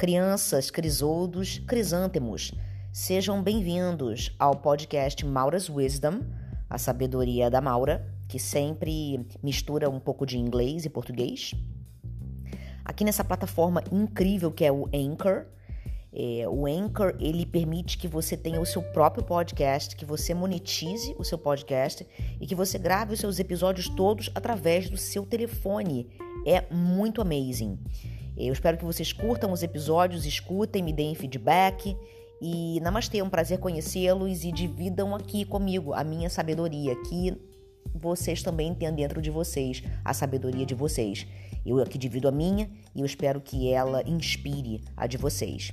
Crianças, crisoudos, crisântemos, sejam bem-vindos ao podcast Maura's Wisdom, a sabedoria da Maura, que sempre mistura um pouco de inglês e português. Aqui nessa plataforma incrível que é o Anchor, é, o Anchor ele permite que você tenha o seu próprio podcast, que você monetize o seu podcast e que você grave os seus episódios todos através do seu telefone. É muito amazing. Eu espero que vocês curtam os episódios, escutem, me deem feedback. E namastê, é um prazer conhecê-los e dividam aqui comigo a minha sabedoria, que vocês também têm dentro de vocês a sabedoria de vocês. Eu aqui divido a minha e eu espero que ela inspire a de vocês.